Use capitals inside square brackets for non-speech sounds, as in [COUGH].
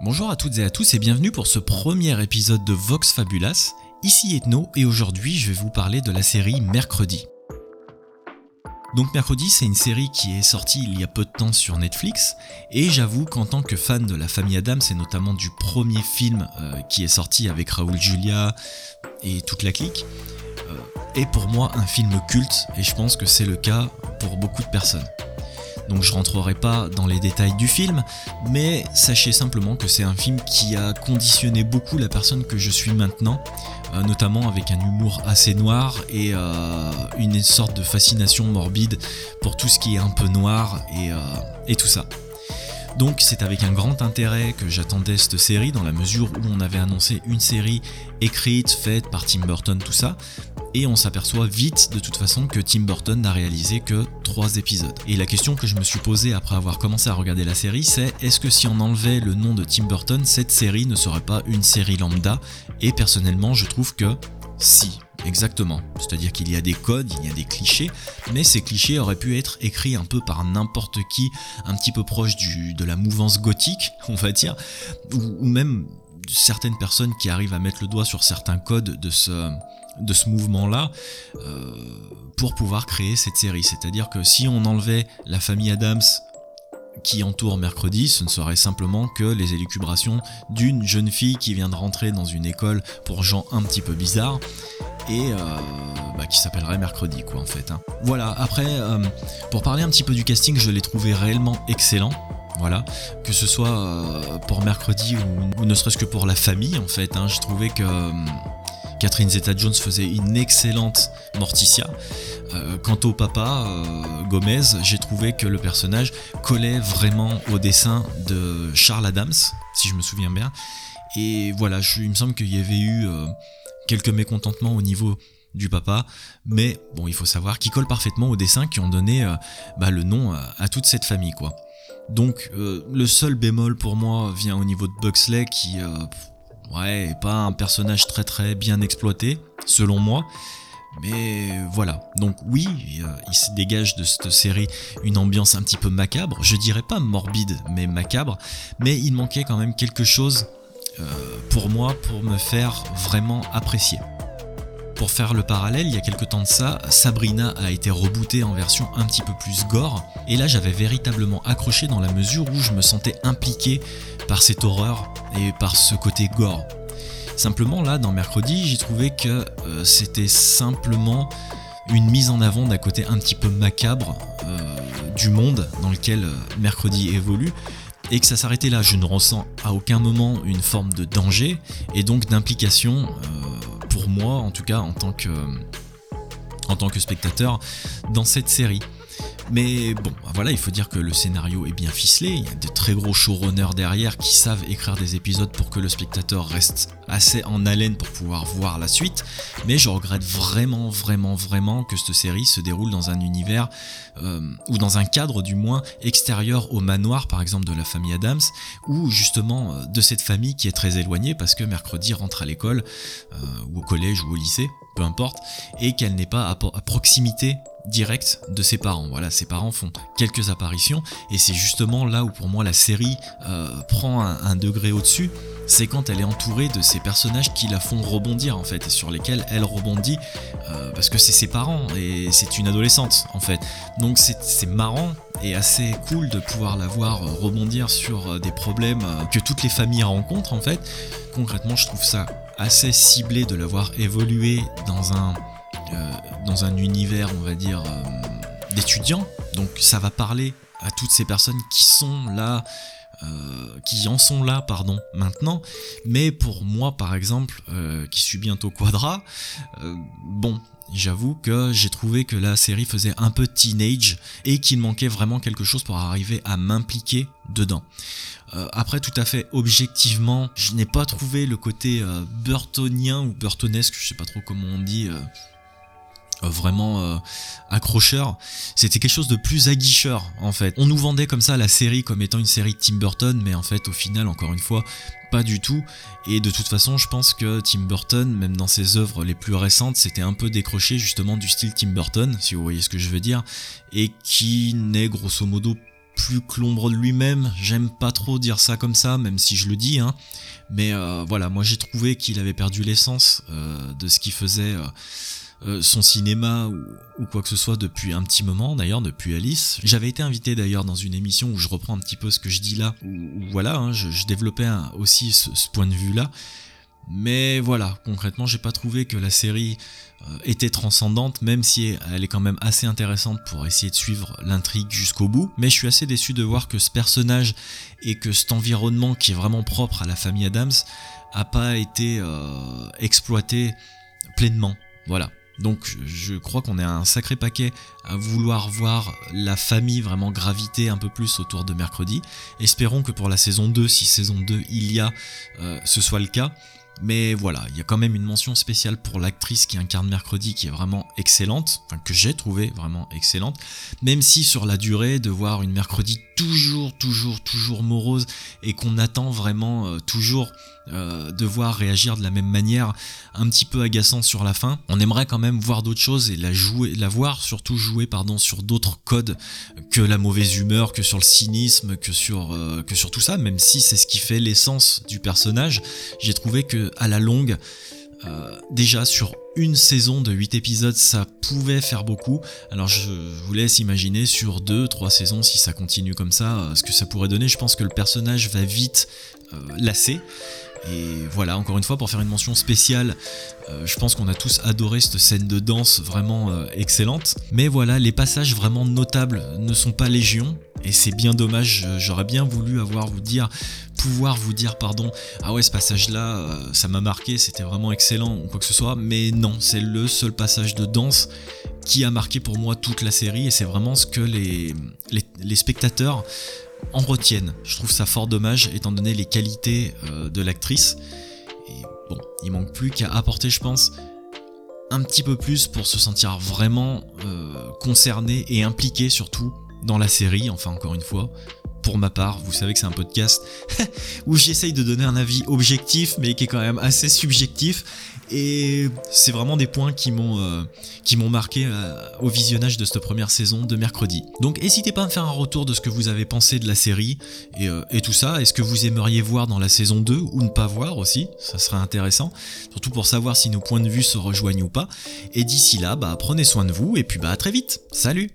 Bonjour à toutes et à tous et bienvenue pour ce premier épisode de Vox Fabulas. Ici Ethno et aujourd'hui je vais vous parler de la série Mercredi. Donc Mercredi c'est une série qui est sortie il y a peu de temps sur Netflix et j'avoue qu'en tant que fan de la famille Adams et notamment du premier film euh, qui est sorti avec Raoul Julia et toute la clique, euh, est pour moi un film culte et je pense que c'est le cas pour beaucoup de personnes. Donc je rentrerai pas dans les détails du film, mais sachez simplement que c'est un film qui a conditionné beaucoup la personne que je suis maintenant, euh, notamment avec un humour assez noir et euh, une sorte de fascination morbide pour tout ce qui est un peu noir euh, et tout ça. Donc c'est avec un grand intérêt que j'attendais cette série dans la mesure où on avait annoncé une série écrite, faite par Tim Burton, tout ça, et on s'aperçoit vite de toute façon que Tim Burton n'a réalisé que 3 épisodes. Et la question que je me suis posée après avoir commencé à regarder la série, c'est est-ce que si on enlevait le nom de Tim Burton, cette série ne serait pas une série lambda? Et personnellement, je trouve que si, exactement. C'est-à-dire qu'il y a des codes, il y a des clichés, mais ces clichés auraient pu être écrits un peu par n'importe qui, un petit peu proche de la mouvance gothique, [LAUGHS] on va dire, ou, même certaines personnes qui arrivent à mettre le doigt sur certains codes de ce, de ce mouvement-là euh, pour pouvoir créer cette série. C'est-à-dire que si on enlevait la famille Adams qui entoure mercredi, ce ne serait simplement que les élucubrations d'une jeune fille qui vient de rentrer dans une école pour gens un petit peu bizarres et euh, bah, qui s'appellerait mercredi quoi en fait. Hein. Voilà, après euh, pour parler un petit peu du casting, je l'ai trouvé réellement excellent. Voilà, que ce soit pour mercredi ou, ne serait-ce que pour la famille en fait, hein, j'ai trouvé que Catherine Zeta-Jones faisait une excellente Morticia. Euh, quant au papa, euh, Gomez, j'ai trouvé que le personnage collait vraiment au dessin de Charles Adams, si je me souviens bien. Et voilà, il me semble qu'il y avait eu euh, quelques mécontentements au niveau du papa, mais bon, il faut savoir qu'il colle parfaitement au dessin qui ont donné bah, le nom à, toute cette famille, quoi. Donc, le seul bémol pour moi vient au niveau de Buxley qui ouais, pas un personnage très très bien exploité, selon moi. Mais voilà, donc oui, il se dégage de cette série une ambiance un petit peu macabre, je dirais pas morbide, mais macabre, mais il manquait quand même quelque chose euh, pour moi pour me faire vraiment apprécier. Pour faire le parallèle, il y a quelques temps de ça, Sabrina a été rebootée en version un petit peu plus gore, et là j'avais véritablement accroché dans la mesure où je me sentais impliqué par cette horreur et par ce côté gore. Simplement là, dans Mercredi, j'ai trouvé que euh, c'était simplement une mise en avant d'un côté un petit peu macabre euh, du monde dans lequel euh, Mercredi évolue, et que ça s'arrêtait là. Je ne ressens à aucun moment une forme de danger et donc d'implication moi, en tout cas en tant que, en tant que spectateur, dans cette série. Mais bon, voilà, il faut dire que le scénario est bien ficelé, il y a de très gros showrunners derrière qui savent écrire des épisodes pour que le spectateur reste assez en haleine pour pouvoir voir la suite, mais je regrette vraiment, vraiment, vraiment que cette série se déroule dans un univers, euh, ou dans un cadre du moins extérieur au manoir par exemple de la famille Adams, ou justement euh, de cette famille qui est très éloignée parce que mercredi rentre à l'école, euh, ou au collège ou au lycée, peu importe, et qu'elle n'est pas à proximité direct de ses parents. Voilà, ses parents font quelques apparitions et c'est justement là où pour moi la série euh, prend un, degré au-dessus. C'est quand elle est entourée de ces personnages qui la font rebondir en fait et sur lesquels elle rebondit euh, parce que c'est ses parents et c'est une adolescente en fait. Donc c'est marrant et assez cool de pouvoir la voir rebondir sur euh, des problèmes que toutes les familles rencontrent en fait. Concrètement, je trouve ça assez ciblé de l'avoir évolué dans un euh, dans un univers, on va dire, euh, d'étudiants. Donc ça va parler à toutes ces personnes qui sont là, euh, qui en sont là, pardon, maintenant. Mais pour moi, par exemple, qui suis bientôt quadra, bon, j'avoue que j'ai trouvé que la série faisait un peu teenage et qu'il manquait vraiment quelque chose pour arriver à m'impliquer dedans. après, tout à fait objectivement, je n'ai pas trouvé le côté burtonien ou burtonesque, je sais pas trop comment on dit, euh, vraiment euh, accrocheur, c'était quelque chose de plus aguicheur en fait. On nous vendait comme ça la série comme étant une série de Tim Burton, mais en fait au final encore une fois pas du tout. Et de toute façon je pense que Tim Burton, même dans ses œuvres les plus récentes, c'était un peu décroché justement du style Tim Burton, si vous voyez ce que je veux dire, et qui n'est grosso modo plus que l'ombre de lui-même. J'aime pas trop dire ça comme ça, même si je le dis. Hein. Mais euh, voilà, moi j'ai trouvé qu'il avait perdu l'essence euh, de ce qu'il faisait. Euh, son cinéma ou, quoi que ce soit depuis un petit moment d'ailleurs depuis Alice j'avais été invité d'ailleurs dans une émission où je reprends un petit peu ce que je dis là où, voilà hein, je, développais aussi ce, point de vue là mais voilà concrètement j'ai pas trouvé que la série euh, était transcendante, même si elle est quand même assez intéressante pour essayer de suivre l'intrigue jusqu'au bout. Mais je suis assez déçu de voir que ce personnage et que cet environnement qui est vraiment propre à la famille Adams a pas été euh, exploité pleinement. Voilà. Donc je crois qu'on est un sacré paquet à vouloir voir la famille vraiment graviter un peu plus autour de mercredi. Espérons que pour la saison 2, si saison 2 il y a, euh, ce soit le cas. Mais voilà, il y a quand même une mention spéciale pour l'actrice qui incarne Mercredi qui est vraiment excellente, enfin que j'ai trouvé vraiment excellente, même si sur la durée de voir une Mercredi toujours, toujours, toujours morose et qu'on attend vraiment euh, toujours euh, de voir réagir de la même manière, un petit peu agaçant sur la fin. On aimerait quand même voir d'autres choses et la jouer, la voir surtout jouer pardon sur d'autres codes que la mauvaise humeur, que sur le cynisme, que sur euh, que sur tout ça. Même si c'est ce qui fait l'essence du personnage, j'ai trouvé que à la longue, euh, déjà sur une saison de 8 épisodes, ça pouvait faire beaucoup. Alors je vous laisse imaginer sur 2-3 saisons, si ça continue comme ça, ce que ça pourrait donner. Je pense que le personnage va vite lasser. Et voilà, encore une fois, pour faire une mention spéciale, euh, je pense qu'on a tous adoré cette scène de danse vraiment euh, excellente. Mais voilà, les passages vraiment notables ne sont pas légion. Et c'est bien dommage, j'aurais bien voulu dire, pouvoir vous dire pardon, ah ouais ce passage là, euh, ça m'a marqué, c'était vraiment excellent ou quoi que ce soit, mais non, c'est le seul passage de danse qui a marqué pour moi toute la série et c'est vraiment ce que les spectateurs en retiennent. Je trouve ça fort dommage étant donné les qualités euh, de l'actrice. Et bon, il manque plus qu'à apporter, je pense, un petit peu plus pour se sentir vraiment euh, concerné et impliqué surtout dans la série, enfin encore une fois. Pour ma part, vous savez que c'est un podcast [LAUGHS] où j'essaye de donner un avis objectif mais qui est quand même assez subjectif et c'est vraiment des points qui m'ont euh, marqué euh, au visionnage de cette première saison de mercredi. Donc n'hésitez pas à me faire un retour de ce que vous avez pensé de la série et, euh, et tout ça. Est-ce que vous aimeriez voir dans la saison 2 ou ne pas voir aussi? Ça serait intéressant, surtout pour savoir si nos points de vue se rejoignent ou pas. Et d'ici là, bah, prenez soin de vous et puis bah à très vite. Salut